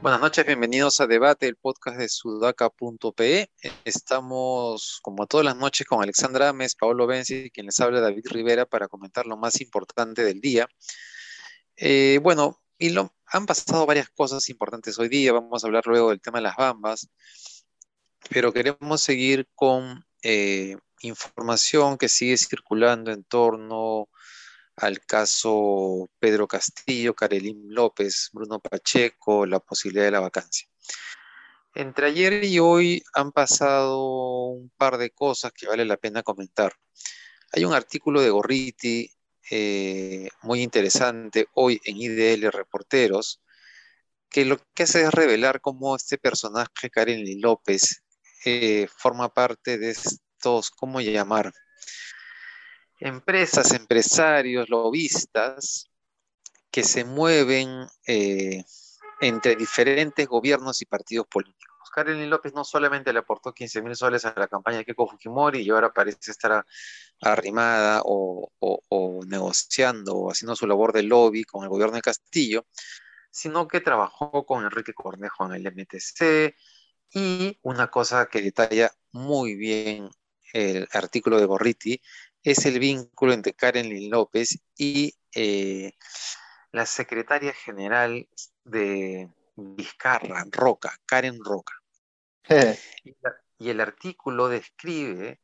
Buenas noches, bienvenidos a Debate, el podcast de sudaca.pe. Estamos, como todas las noches, con Alexandra Ames, Paolo Benzi, quien les habla David Rivera, para comentar lo más importante del día. Eh, bueno, y lo, han pasado varias cosas importantes hoy día, vamos a hablar luego del tema de las bambas, pero queremos seguir con eh, información que sigue circulando en torno al caso Pedro Castillo, Karelín López, Bruno Pacheco, la posibilidad de la vacancia. Entre ayer y hoy han pasado un par de cosas que vale la pena comentar. Hay un artículo de Gorriti eh, muy interesante hoy en IDL Reporteros, que lo que hace es revelar cómo este personaje, Karen López, eh, forma parte de estos, ¿cómo llamar? empresas, empresarios, lobistas que se mueven eh, entre diferentes gobiernos y partidos políticos. Karen López no solamente le aportó 15 mil soles a la campaña de Keiko Fujimori y ahora parece estar arrimada o, negociando o haciendo su labor de lobby con el gobierno de Castillo, sino que trabajó con Enrique Cornejo en el MTC y una cosa que detalla muy bien el artículo de Borriti es el vínculo entre Karen López y eh, la secretaria general de Vizcarra, Roca, Karen Roca. Y, el artículo describe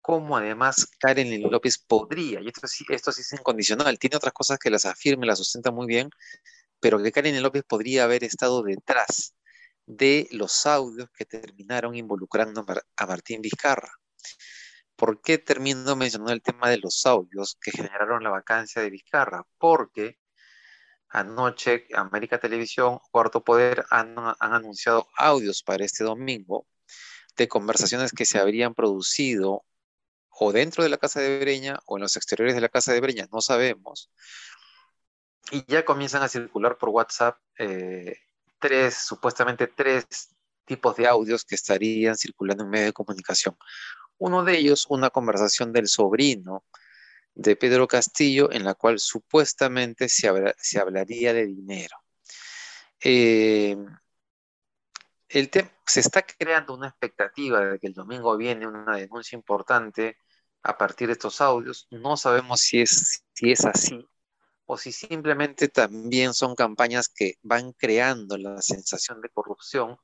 cómo además Karen López podría, y esto sí, esto sí es incondicional, tiene otras cosas que las afirma las sustenta muy bien, pero que Karen López podría haber estado detrás de los audios que terminaron involucrando a Martín Vizcarra. ¿Por qué termino mencionando el tema de los audios que generaron la vacancia de Vizcarra? Porque anoche América Televisión, Cuarto Poder han, anunciado audios para este domingo de conversaciones que se habrían producido o dentro de la casa de Breña o en los exteriores de la casa de Breña, no sabemos. Y ya comienzan a circular por WhatsApp eh, tres, supuestamente tres tipos de audios que estarían circulando en medio de comunicación. Uno de ellos, una conversación del sobrino de Pedro Castillo, en la cual supuestamente se, hablaría de dinero. Eh, se está creando una expectativa de que el domingo viene una denuncia importante a partir de estos audios. No sabemos si es, si es así o si simplemente también son campañas que van creando la sensación de corrupción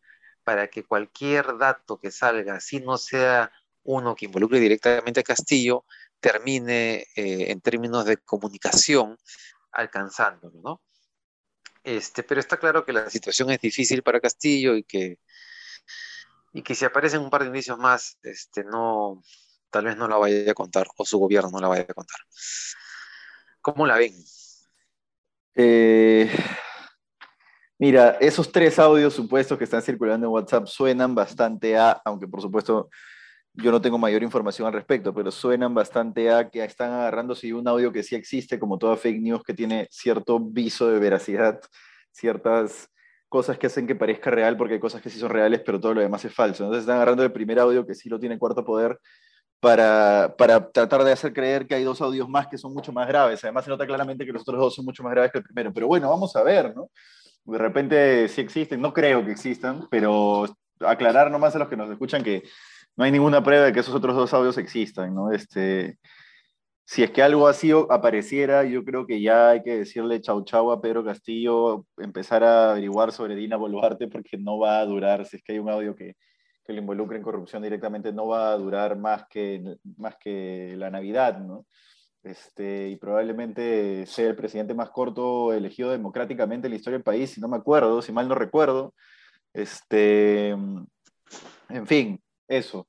para que cualquier dato que salga, si no sea uno que involucre directamente a Castillo termine eh, en términos de comunicación alcanzándolo, ¿no? Este, pero está claro que la situación es difícil para Castillo y que, y que si aparecen un par de indicios más, este, no, tal vez no la vaya a contar, o su gobierno no la vaya a contar. ¿Cómo la ven? Eh, mira, esos tres audios supuestos que están circulando en WhatsApp suenan bastante a, aunque por supuesto yo no tengo mayor información al respecto, pero suenan bastante a que están agarrándose un audio que sí existe, como toda fake news, que tiene cierto viso de veracidad, ciertas cosas que hacen que parezca real, porque hay cosas que sí son reales, pero todo lo demás es falso. Entonces están agarrando el primer audio que sí lo tiene cuarto poder para, para tratar de hacer creer que hay dos audios más que son mucho más graves. Además se nota claramente que los otros dos son mucho más graves que el primero. Pero bueno, vamos a ver, ¿no? De repente sí existen, no creo que existan, pero aclarar nomás a los que nos escuchan que no hay ninguna prueba de que esos otros dos audios existan, ¿no? Este, si es que algo así apareciera, yo creo que ya hay que decirle chau chau a Pedro Castillo, empezar a averiguar sobre Dina Boluarte, porque no va a durar, si es que hay un audio que, que le involucre en corrupción directamente, no va a durar más que, más que la Navidad, ¿no? Este, y probablemente sea el presidente más corto elegido democráticamente en la historia del país, si no me acuerdo, si mal no recuerdo. Este, en fin, eso.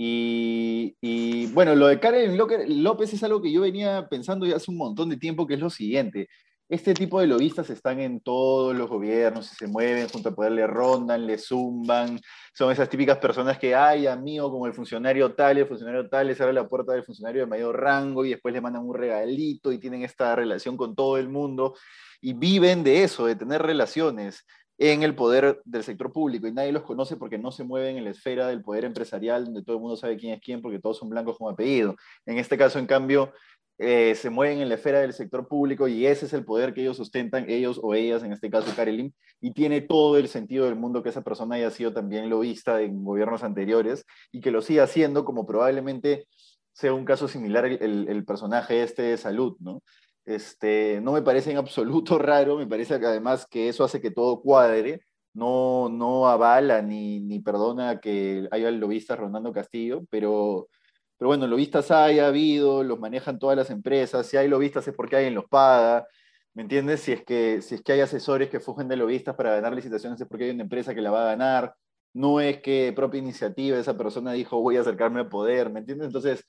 Y, bueno, lo de Karen López es algo que yo venía pensando ya hace un montón de tiempo, que es lo siguiente. Este tipo de lobistas están en todos los gobiernos y se mueven junto a poder, le rondan, le zumban. Son esas típicas personas que, ay, amigo, como el funcionario tal, el funcionario tal, les abre la puerta del funcionario de mayor rango y después le mandan un regalito y tienen esta relación con todo el mundo y viven de eso, de tener relaciones en el poder del sector público y nadie los conoce porque no se mueven en la esfera del poder empresarial donde todo el mundo sabe quién es quién porque todos son blancos con apellido. En este caso, en cambio, eh, se mueven en la esfera del sector público y ese es el poder que ellos sustentan, ellos o ellas, en este caso Karelin, y tiene todo el sentido del mundo que esa persona haya sido también lobista en gobiernos anteriores y que lo siga haciendo como probablemente sea un caso similar el, el personaje este de salud, ¿no? Este, no me parece en absoluto raro, me parece que además que eso hace que todo cuadre, no, no avala ni, ni perdona que haya el lobista Rondando Castillo, pero, pero bueno, lobistas hay, ha habido, los manejan todas las empresas, si hay lobistas es porque alguien los paga, ¿me entiendes? Si es que, si es que hay asesores que fugen de lobistas para ganar licitaciones es porque hay una empresa que la va a ganar, no es que propia iniciativa esa persona dijo voy a acercarme al poder, ¿me entiendes? Entonces,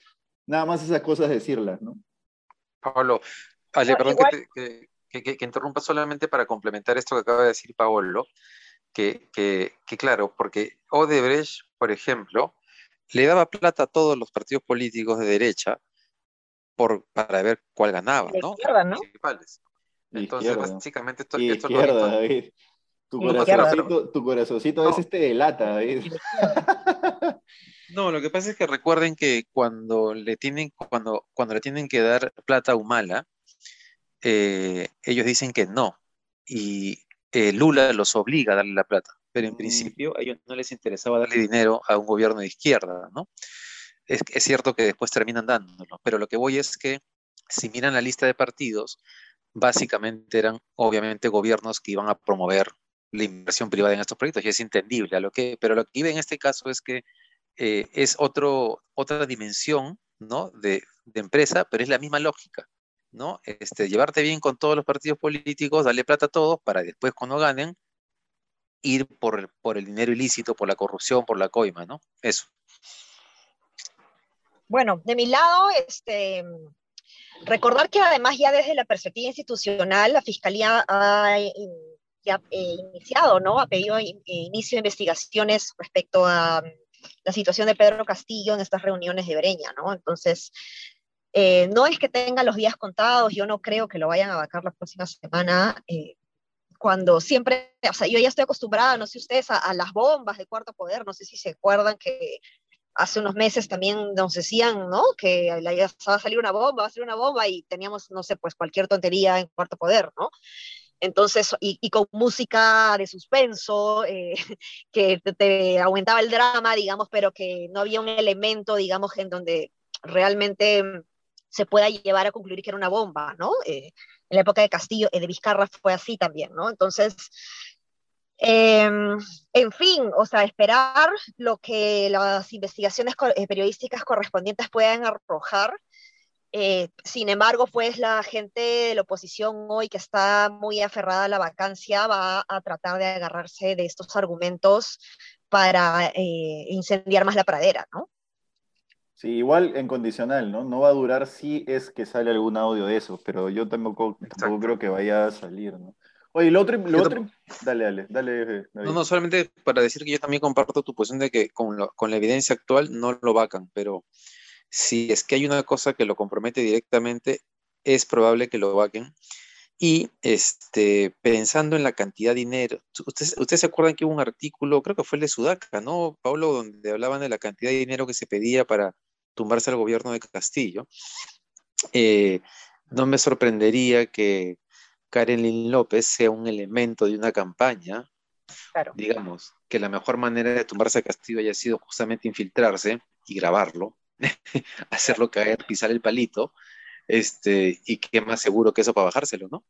nada más esas cosas decirlas, ¿no? Pablo, Ale, perdón que, que, interrumpa solamente para complementar esto que acaba de decir Paolo, que, claro, porque Odebrecht, por ejemplo, le daba plata a todos los partidos políticos de derecha por, para ver cuál ganaba, ¿no? Izquierda, ¿no? Entonces, básicamente esto, esto izquierda, David. Tu corazoncito, tu corazoncito a veces te delata, David. No, lo que pasa es que recuerden que cuando le tienen, cuando, cuando le tienen que dar plata a Humala, eh, ellos dicen que no. Y eh, Lula los obliga a darle la plata. Pero en mm. principio a ellos no les interesaba darle dinero a un gobierno de izquierda, ¿no? Es, es cierto que después terminan dándolo, pero lo que voy es que si miran la lista de partidos, básicamente eran obviamente gobiernos que iban a promover la inversión privada en estos proyectos y es entendible. A lo que, pero lo que vive en este caso es que eh, es otro, otra dimensión ¿no? de, de, empresa, pero es la misma lógica. ¿No? Este, llevarte bien con todos los partidos políticos, darle plata a todos para después cuando ganen ir por, por el dinero ilícito, por la corrupción, por la coima, ¿no? Eso. Bueno, de mi lado, este, recordar que además ya desde la perspectiva institucional, la Fiscalía ha eh, ya, eh, iniciado, ¿no? Ha pedido inicio de investigaciones respecto a la situación de Pedro Castillo en estas reuniones de Breña, ¿no? Entonces, eh, no es que tengan los días contados, yo no creo que lo vayan a vacar la próxima semana, eh, cuando siempre, o sea, yo ya estoy acostumbrada, no sé ustedes, a, las bombas de cuarto poder, no sé si se acuerdan que hace unos meses también nos decían, ¿no? Que va a salir una bomba, va a salir una bomba y teníamos, no sé, pues cualquier tontería en cuarto poder, ¿no? Entonces, y, con música de suspenso, eh, que te, aumentaba el drama, digamos, pero que no había un elemento, digamos, en donde realmente se pueda llevar a concluir que era una bomba, ¿no? Eh, en la época de Castillo, eh, de Vizcarra fue así también, ¿no? Entonces, em, en fin, o sea, esperar lo que las investigaciones periodísticas correspondientes puedan arrojar eh, sin embargo, pues la gente de la oposición hoy que está muy aferrada a la vacancia va a tratar de agarrarse de estos argumentos para eh, incendiar más la pradera, ¿no? Sí, igual en condicional, ¿no? No va a durar si es que sale algún audio de eso, pero yo tampoco, tampoco creo que vaya a salir, ¿no? Oye, lo otro, lo otro... dale, dale, dale. No, no, solamente para decir que yo también comparto tu posición de que con, con la evidencia actual no lo vacan, pero si es que hay una cosa que lo compromete directamente, es probable que lo vaquen. Y este, pensando en la cantidad de dinero, ¿ustedes, ustedes se acuerdan que hubo un artículo, creo que fue el de Sudaca, ¿no, Pablo? Donde hablaban de la cantidad de dinero que se pedía para tumbarse al gobierno de Castillo. Eh, no me sorprendería que Karen Lynn López sea un elemento de una campaña. Digamos, que la mejor manera de tumbarse a Castillo haya sido justamente infiltrarse y grabarlo hacerlo caer, pisar el palito, este, y qué más seguro que eso para bajárselo, ¿no?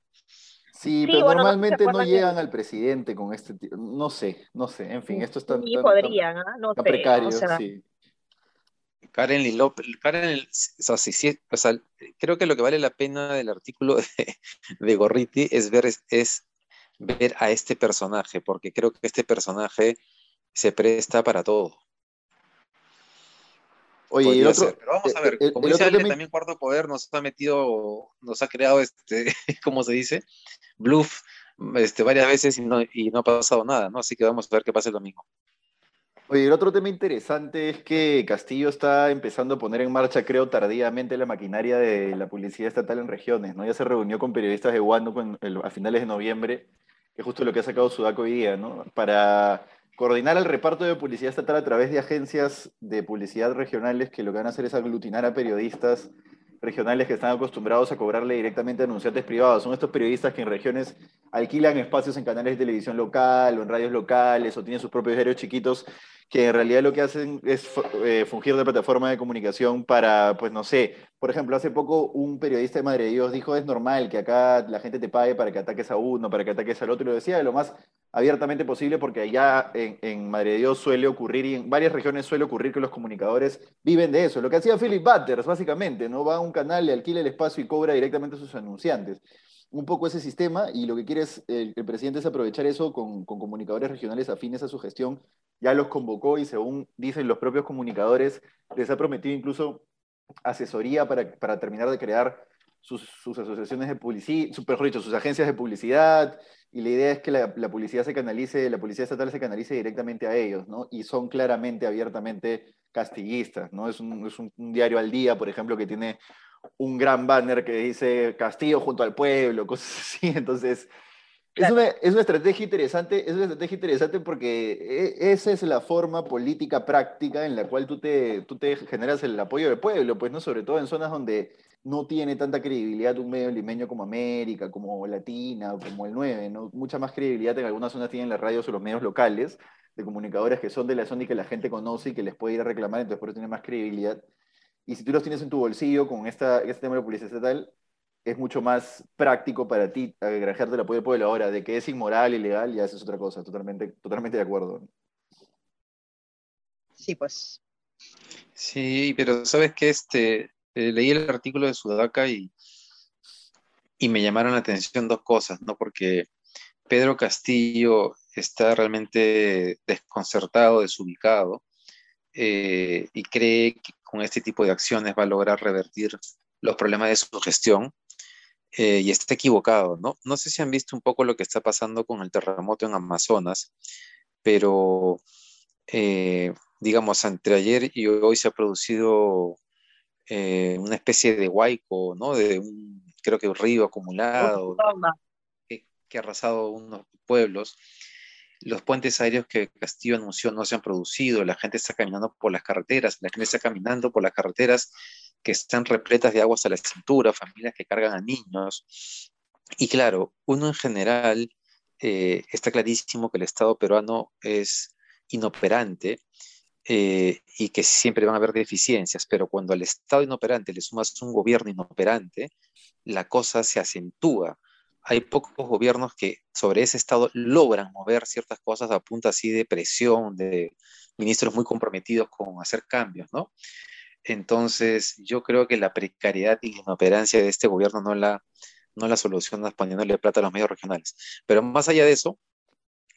Sí, pero normalmente no, llegan al presidente con este tipo, no sé, no sé, en fin, esto está... Sí, podrían, ¿ah? no sé, precario, sí. Karen López, Karen, o sea, creo que lo que vale la pena del artículo de, de Gorriti es ver, es ver a este personaje, porque creo que este personaje se presta para todo. Oye, y otro, Pero vamos a ver, como dice Ale, también Cuarto Poder nos ha metido, nos ha creado, este, ¿cómo se dice? Bluff este, varias veces y no, y no ha pasado nada, ¿no? Así que vamos a ver qué pasa el domingo. Oye, el otro tema interesante es que Castillo está empezando a poner en marcha, creo, tardíamente la maquinaria de la publicidad estatal en regiones, ¿no? Ya se reunió con periodistas de Guano a finales de noviembre que es justo lo que ha sacado Sudaco hoy día, ¿no? Para coordinar el reparto de publicidad estatal a través de agencias de publicidad regionales que lo que van a hacer es aglutinar a periodistas regionales que están acostumbrados a cobrarle directamente a anunciantes privados. Son estos periodistas que en regiones alquilan espacios en canales de televisión local o en radios locales o tienen sus propios diarios chiquitos que en realidad lo que hacen es eh, fungir de plataforma de comunicación para, pues no sé, por ejemplo, hace poco un periodista de Madre Dios dijo, es normal que acá la gente te pague para que ataques a uno, para que ataques al otro, y lo decía de lo más abiertamente posible porque allá en, en Madre Dios suele ocurrir, y en varias regiones suele ocurrir que los comunicadores viven de eso. Lo que hacía Philip Butters, básicamente, ¿no? Va a un canal, le alquila el espacio y cobra directamente a sus anunciantes un poco ese sistema y lo que quiere es, el, presidente es aprovechar eso con, con, comunicadores regionales afines a su gestión ya los convocó y según dicen los propios comunicadores, les ha prometido incluso asesoría para, para terminar de crear sus, sus asociaciones de publicidad, mejor dicho, sus agencias de publicidad, y la idea es que la, la, publicidad se canalice, la publicidad estatal se canalice directamente a ellos, ¿no? Y son claramente, abiertamente castillistas, ¿no? Es un, es un, un diario al día, por ejemplo, que tiene un gran banner que dice Castillo junto al pueblo, cosas así, entonces es, una, es, una, estrategia interesante, es una estrategia interesante porque e, esa es la forma política práctica en la cual tú te, tú te generas el apoyo del pueblo, pues no, sobre todo en zonas donde no tiene tanta credibilidad un medio limeño como América, como Latina, como el 9, ¿no? Mucha más credibilidad en algunas zonas tienen las radios o los medios locales de comunicadores que son de la zona y que la gente conoce y que les puede ir a reclamar, entonces por eso tiene más credibilidad. Y si tú los tienes en tu bolsillo con esta, este tema de publicidad estatal, es mucho más práctico para ti granjearte el apoyo del pueblo. Ahora, de que es inmoral, ilegal, ya eso es otra cosa, totalmente, totalmente de acuerdo. Sí, pues. Sí, pero sabes que este, eh, leí el artículo de Sudaca y, y me llamaron la atención dos cosas, ¿no? Porque Pedro Castillo está realmente desconcertado, desubicado, eh, y cree que con este tipo de acciones va a lograr revertir los problemas de su gestión eh, y está equivocado, ¿no? No sé si han visto un poco lo que está pasando con el terremoto en Amazonas, pero eh, digamos, entre ayer y hoy se ha producido eh, una especie de huaico, ¿no? De un, creo que un río acumulado que, que, ha arrasado unos pueblos. Los puentes aéreos que Castillo anunció no se han producido, la gente está caminando por las carreteras, la gente está caminando por las carreteras que están repletas de aguas a la cintura, familias que cargan a niños. Y claro, uno en general eh, está clarísimo que el Estado peruano es inoperante eh, y que siempre van a haber deficiencias, pero cuando al Estado inoperante le sumas un gobierno inoperante, la cosa se acentúa. Hay pocos gobiernos que sobre ese Estado logran mover ciertas cosas a punta así de presión, de ministros muy comprometidos con hacer cambios, ¿no? Entonces, yo creo que la precariedad y la inoperancia de este gobierno no la, no la soluciona poniéndole plata a los medios regionales. Pero más allá de eso,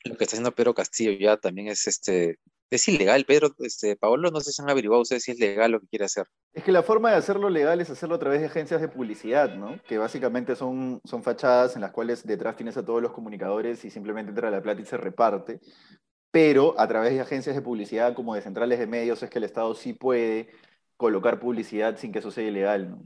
lo que está haciendo Pedro Castillo ya también es este es ilegal, Pedro, este, Paolo, no sé si han averiguado ustedes si es legal lo que quiere hacer. Es que la forma de hacerlo legal es hacerlo a través de agencias de publicidad, ¿no? Que básicamente son, son fachadas en las cuales detrás tienes a todos los comunicadores y simplemente entra la plata y se reparte. Pero a través de agencias de publicidad como de centrales de medios es que el Estado sí puede colocar publicidad sin que eso sea ilegal, ¿no?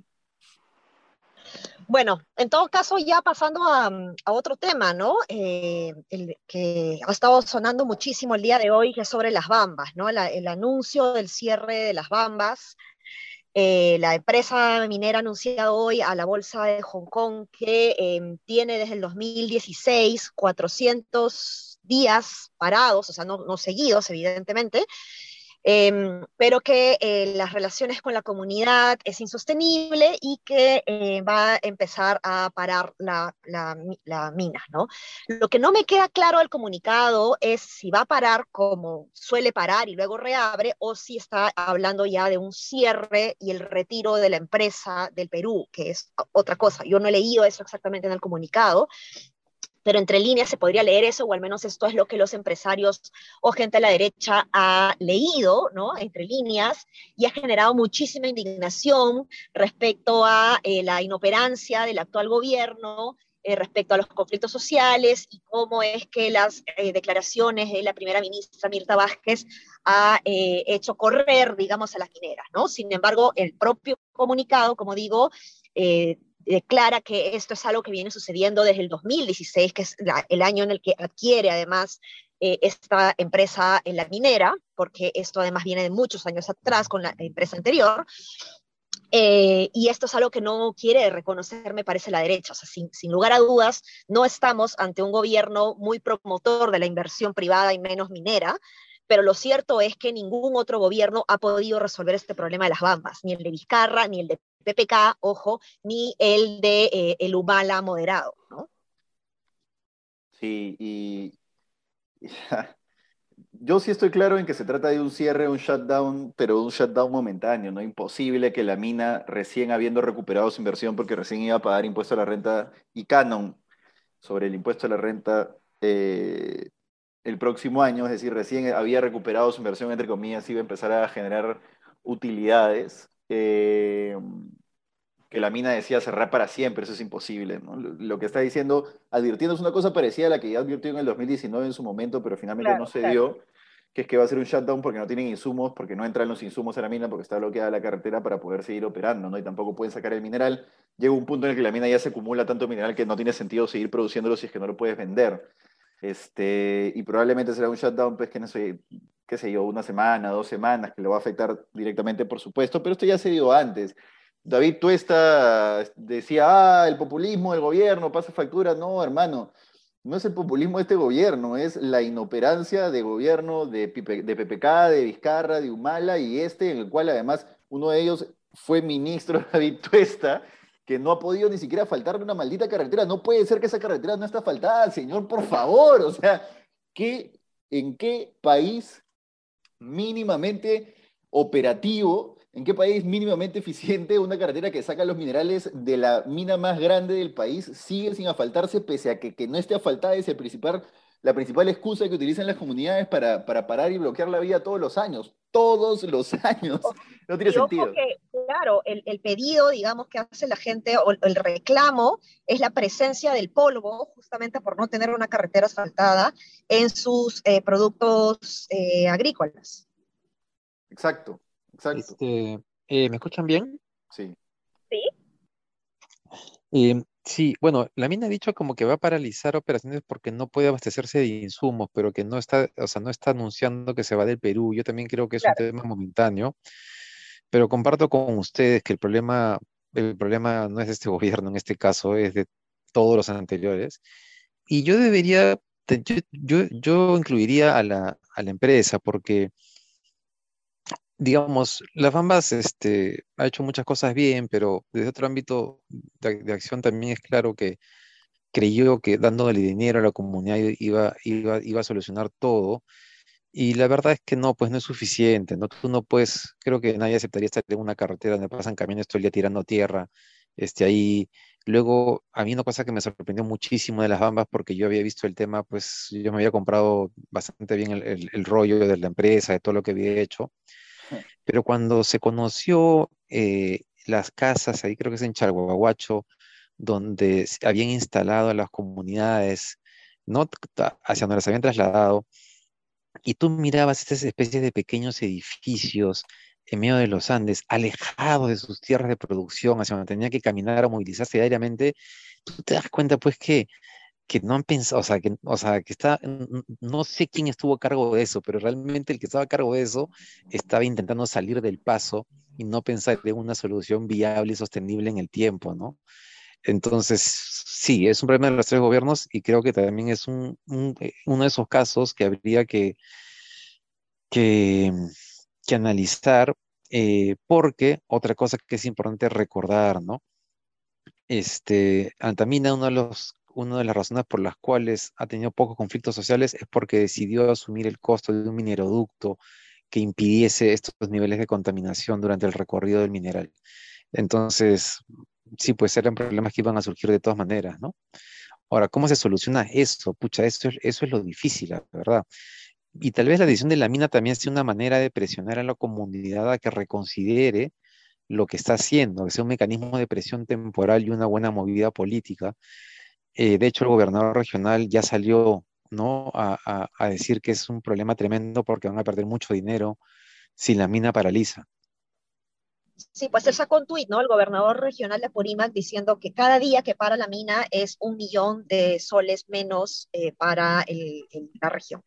Bueno, en todo caso, ya pasando a, otro tema, ¿no? Eh, el que ha estado sonando muchísimo el día de hoy, que es sobre las bambas, ¿no? El anuncio del cierre de las bambas. Eh, la empresa minera ha anunciado hoy a la bolsa de Hong Kong que eh, tiene desde el 2016 400 días parados, o sea, no seguidos, evidentemente, eh, pero que eh, las relaciones con la comunidad es insostenible y que eh, va a empezar a parar la, la, la, mina, ¿no? Lo que no me queda claro del comunicado es si va a parar como suele parar y luego reabre o si está hablando ya de un cierre y el retiro de la empresa del Perú, que es otra cosa. Yo no he leído eso exactamente en el comunicado, pero entre líneas se podría leer eso, o al menos esto es lo que los empresarios o gente a la derecha ha leído, ¿no? Entre líneas, y ha generado muchísima indignación respecto a eh, la inoperancia del actual gobierno, eh, respecto a los conflictos sociales y cómo es que las eh, declaraciones de la primera ministra Mirta Vázquez ha hecho correr, digamos, a las mineras, ¿no? Sin embargo, el propio comunicado, como digo, declara que esto es algo que viene sucediendo desde el 2016, que es el año en el que adquiere además eh, esta empresa en la minera, porque esto además viene de muchos años atrás con la empresa anterior. Eh, y esto es algo que no quiere reconocer, me parece, la derecha. Sin, lugar a dudas, no estamos ante un gobierno muy promotor de la inversión privada y menos minera, pero lo cierto es que ningún otro gobierno ha podido resolver este problema de las bambas, ni el de Vizcarra, ni el de PPK, ojo, ni el de eh, el Humala moderado, ¿no? Sí, y yo sí estoy claro en que se trata de un cierre, un shutdown, pero un shutdown momentáneo, ¿no? Imposible que la mina, recién habiendo recuperado su inversión, porque recién iba a pagar impuesto a la renta y canon sobre el impuesto a la renta, eh, el próximo año, es decir, recién había recuperado su inversión, entre comillas, iba a empezar a generar utilidades, eh, que la mina decía cerrar para siempre, eso es imposible. Lo, que está diciendo, advirtiendo es una cosa parecida a la que ya advirtió en el 2019 en su momento, pero finalmente no se dio, que es que va a ser un shutdown porque no tienen insumos, porque no entran los insumos a la mina, porque está bloqueada la carretera para poder seguir operando, ¿no? y tampoco pueden sacar el mineral. Llega un punto en el que la mina ya se acumula tanto mineral que no tiene sentido seguir produciéndolo si es que no lo puedes vender. Este, y probablemente será un shutdown, pues que no sé, qué sé yo, una semana, dos semanas, que lo va a afectar directamente, por supuesto, pero esto ya se dio antes. David Tuesta decía, ah, el populismo del gobierno pasa factura. No, hermano, no es el populismo de este gobierno, es la inoperancia de gobierno de, de PPK, de Vizcarra, de Humala y este, en el cual además uno de ellos fue ministro David Tuesta, que no ha podido ni siquiera faltarle una maldita carretera. No puede ser que esa carretera no está faltada, señor, por favor. O sea, ¿qué, ¿en qué país mínimamente operativo, en qué país mínimamente eficiente una carretera que saca los minerales de la mina más grande del país sigue sin asfaltarse, pese a que, que no esté asfaltada es el principal la principal excusa que utilizan las comunidades para, para parar y bloquear la vía todos los años. Todos los años. No tiene sentido. claro, el, el, pedido, digamos, que hace la gente, o el reclamo, es la presencia del polvo, justamente por no tener una carretera asfaltada en sus eh, productos eh, agrícolas. Exacto, exacto. Este, eh, ¿Me escuchan bien? Sí. Sí. Sí, bueno, la mina ha dicho como que va a paralizar operaciones porque no puede abastecerse de insumos, pero que no está, o sea, no está anunciando que se va del Perú. Yo también creo que es un tema momentáneo, pero comparto con ustedes que el problema, el problema no es de este gobierno en este caso, es de todos los anteriores. Y yo debería, yo, yo, yo incluiría a la, a la empresa porque digamos, las Bambas este, ha hecho muchas cosas bien, pero desde otro ámbito de, acción también es claro que creyó que dándole dinero a la comunidad iba, iba, iba a solucionar todo. Y la verdad es que no, pues no es suficiente, ¿no? Tú no puedes, creo que nadie aceptaría estar en una carretera donde pasan camiones todo el día tirando tierra, este, ahí. Luego, a mí una cosa que me sorprendió muchísimo de las bambas, porque yo había visto el tema, pues yo me había comprado bastante bien el, el rollo de la empresa, de todo lo que había hecho, pero cuando se conoció eh, las casas, ahí creo que es en Chalhuahuacho, donde habían instalado a las comunidades, ¿no? hacia donde las habían trasladado, y tú mirabas estas especies de pequeños edificios en medio de los Andes, alejados de sus tierras de producción, hacia donde tenía que caminar o movilizarse diariamente, tú te das cuenta pues que que no han pensado, o sea, que, o sea, que está, no sé quién estuvo a cargo de eso, pero realmente el que estaba a cargo de eso estaba intentando salir del paso y no pensar en una solución viable y sostenible en el tiempo, ¿no? Entonces, sí, es un problema de los tres gobiernos y creo que también es un, eh, uno de esos casos que habría que, que, analizar, eh, porque otra cosa que es importante recordar, ¿no? Este, Antamina, uno de los una de las razones por las cuales ha tenido pocos conflictos sociales es porque decidió asumir el costo de un mineroducto que impidiese estos niveles de contaminación durante el recorrido del mineral. Entonces, sí, pues eran problemas que iban a surgir de todas maneras, ¿no? Ahora, ¿cómo se soluciona eso? Pucha, eso es, eso es lo difícil, la verdad. Y tal vez la decisión de la mina también sea una manera de presionar a la comunidad a que reconsidere lo que está haciendo, que sea un mecanismo de presión temporal y una buena movida política eh, de hecho, el gobernador regional ya salió ¿no? A, decir que es un problema tremendo porque van a perder mucho dinero si la mina paraliza. Sí, pues él sacó un tuit, ¿no? El gobernador regional de Apurímac diciendo que cada día que para la mina es un millón de soles menos eh, para la región.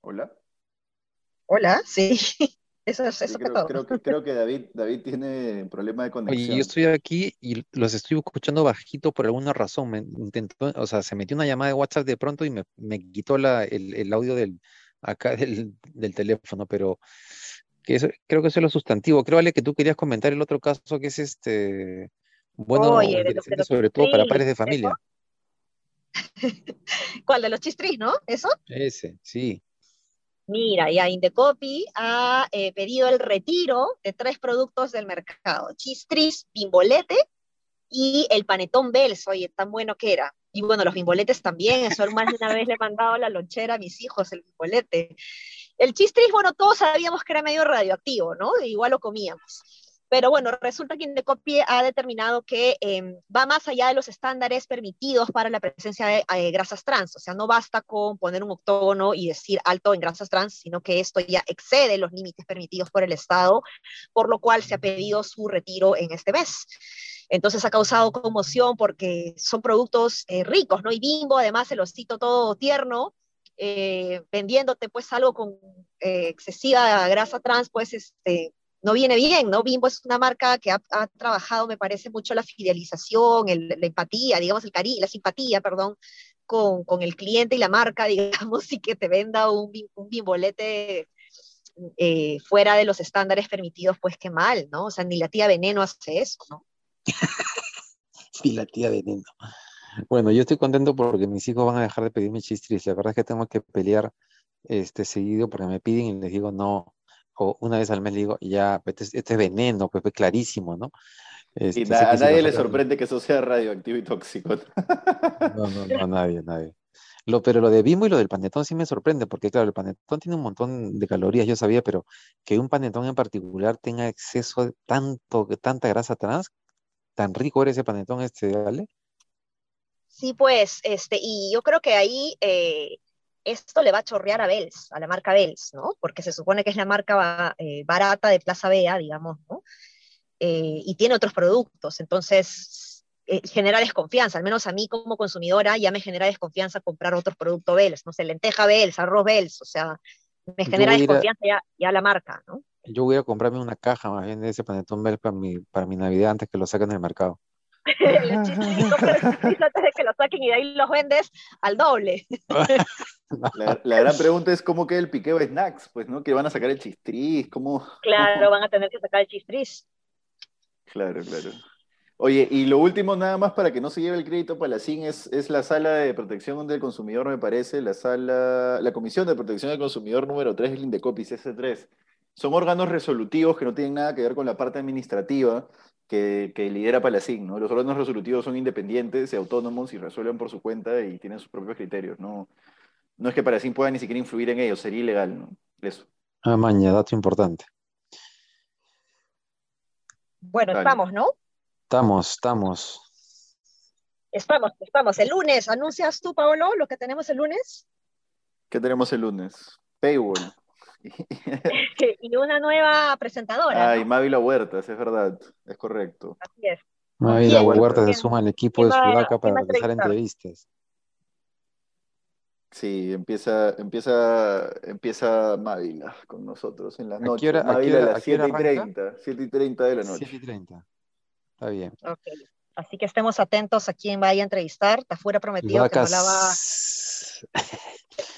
Hola. Hola, sí. Eso, eso creo, creo, que, creo que David, David tiene problema de conexión. Oye, yo estoy aquí y los estoy escuchando bajito por alguna razón. Me intentó, o sea, se metió una llamada de WhatsApp de pronto y me, me quitó la, el, el, audio del, acá del, del teléfono, pero que creo que eso es lo sustantivo. Creo, Ale, que tú querías comentar el otro caso que es este, bueno, Oye, sobre todo para padres de familia. ¿Cuál? De los chistris, ¿no? ¿Eso? Ese, sí. Mira, ya Indecopy ha eh, pedido el retiro de tres productos del mercado: chistris, bimbolete y el panetón Bells. Oye, tan bueno que era. Y bueno, los bimboletes también. Eso más de una vez le he mandado la lonchera a mis hijos, el bimbolete. El chistris, bueno, todos sabíamos que era medio radioactivo, ¿no? Igual lo comíamos. Pero bueno, resulta que Indecopy ha determinado que em, va más allá de los estándares permitidos para la presencia de eh, grasas trans. O sea, no basta con poner un octógono y decir alto en grasas trans, sino que esto ya excede los límites permitidos por el Estado, por lo cual se ha pedido su retiro en este mes. Entonces ha causado conmoción porque son productos eh, ricos, ¿no? Y Bimbo, además, el osito todo tierno, eh, vendiéndote pues algo con excesiva grasa trans, pues este, no viene bien, ¿no? Bimbo es una marca que ha, trabajado, me parece, mucho la fidelización, la empatía, digamos, el cariño, la simpatía, perdón, con, el cliente y la marca, digamos, y que te venda un, bimbolete eh, fuera de los estándares permitidos, pues qué mal, ¿no? O sea, ni la tía Veneno hace eso, ¿no? sí, la tía Veneno. Bueno, yo estoy contento porque mis hijos van a dejar de pedirme chistris. La verdad es que tengo que pelear este seguido porque me piden y les digo no, o una vez al mes le digo, ya, este, este, es veneno, pues, clarísimo, ¿no? y este, a nadie le sorprende que eso sea radioactivo y tóxico. No, no, no, a nadie, nadie. Lo, pero lo de Bimbo y lo del panetón sí me sorprende, porque claro, el panetón tiene un montón de calorías, yo sabía, pero que un panetón en particular tenga exceso de tanto, tanta grasa trans, tan rico era ese panetón este, ¿vale? Sí, pues, este, y yo creo que ahí eh, esto le va a chorrear a Bells, a la marca Bells, ¿no? Porque se supone que es la marca eh, barata de Plaza Bea, digamos, ¿no? Eh, y tiene otros productos, entonces eh, genera desconfianza, al menos a mí como consumidora ya me genera desconfianza comprar otros productos Bells, no sé, lenteja Bells, arroz Bells, o sea, me genera desconfianza ya, la marca, ¿no? Yo voy a comprarme una caja más bien de ese panetón Bells para mi, para mi Navidad antes que lo saquen del mercado. Antes de que lo saquen y de ahí los vendes al doble. La, gran pregunta es cómo queda el piqueo de snacks, pues, ¿no? Que van a sacar el chistris, ¿cómo? Claro, van a tener que sacar el chistris. Claro, claro. Oye, y lo último, nada más para que no se lleve el crédito Palacín, es, es la sala de protección del consumidor, me parece, la sala, la Comisión de Protección del Consumidor número 3, el Indecopis S3. Son órganos resolutivos que no tienen nada que ver con la parte administrativa que, que lidera Palacín, ¿no? Los órganos resolutivos son independientes y autónomos y resuelven por su cuenta y tienen sus propios criterios, ¿no? no es que para sí pueda ni siquiera influir en ellos, sería ilegal, ¿no? Eso. Ah, maña, dato importante. Bueno, estamos, ¿no? Estamos, estamos. Estamos, estamos. El lunes, ¿anuncias tú, Paolo, lo que tenemos el lunes? ¿Qué tenemos el lunes? Paywall. y una nueva presentadora. Ay, Mávila Huertas, es verdad, es correcto. Así es. Mávila Huertas se suma al equipo de Sudaca para realizar entrevistas. Sí, empieza, empieza, empieza Mávila con nosotros en la noche. Mávila a las 7 y 30, 7 y 30 de la noche. 7 y 30. Está bien. Okay. Así que estemos atentos a quien vaya a entrevistar. Tafuera prometido que no la va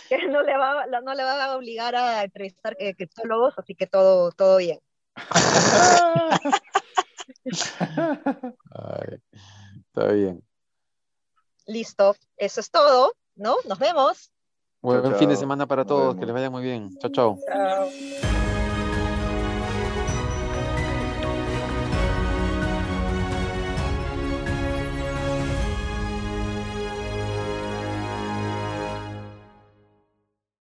que no le va, no le va a obligar a entrevistar eh, criptólogos, así que todo, todo bien. está bien. Listo, eso es todo. ¿no? Nos vemos. Buen fin de semana para todos, que les vaya muy bien. Chao, chao. Chao.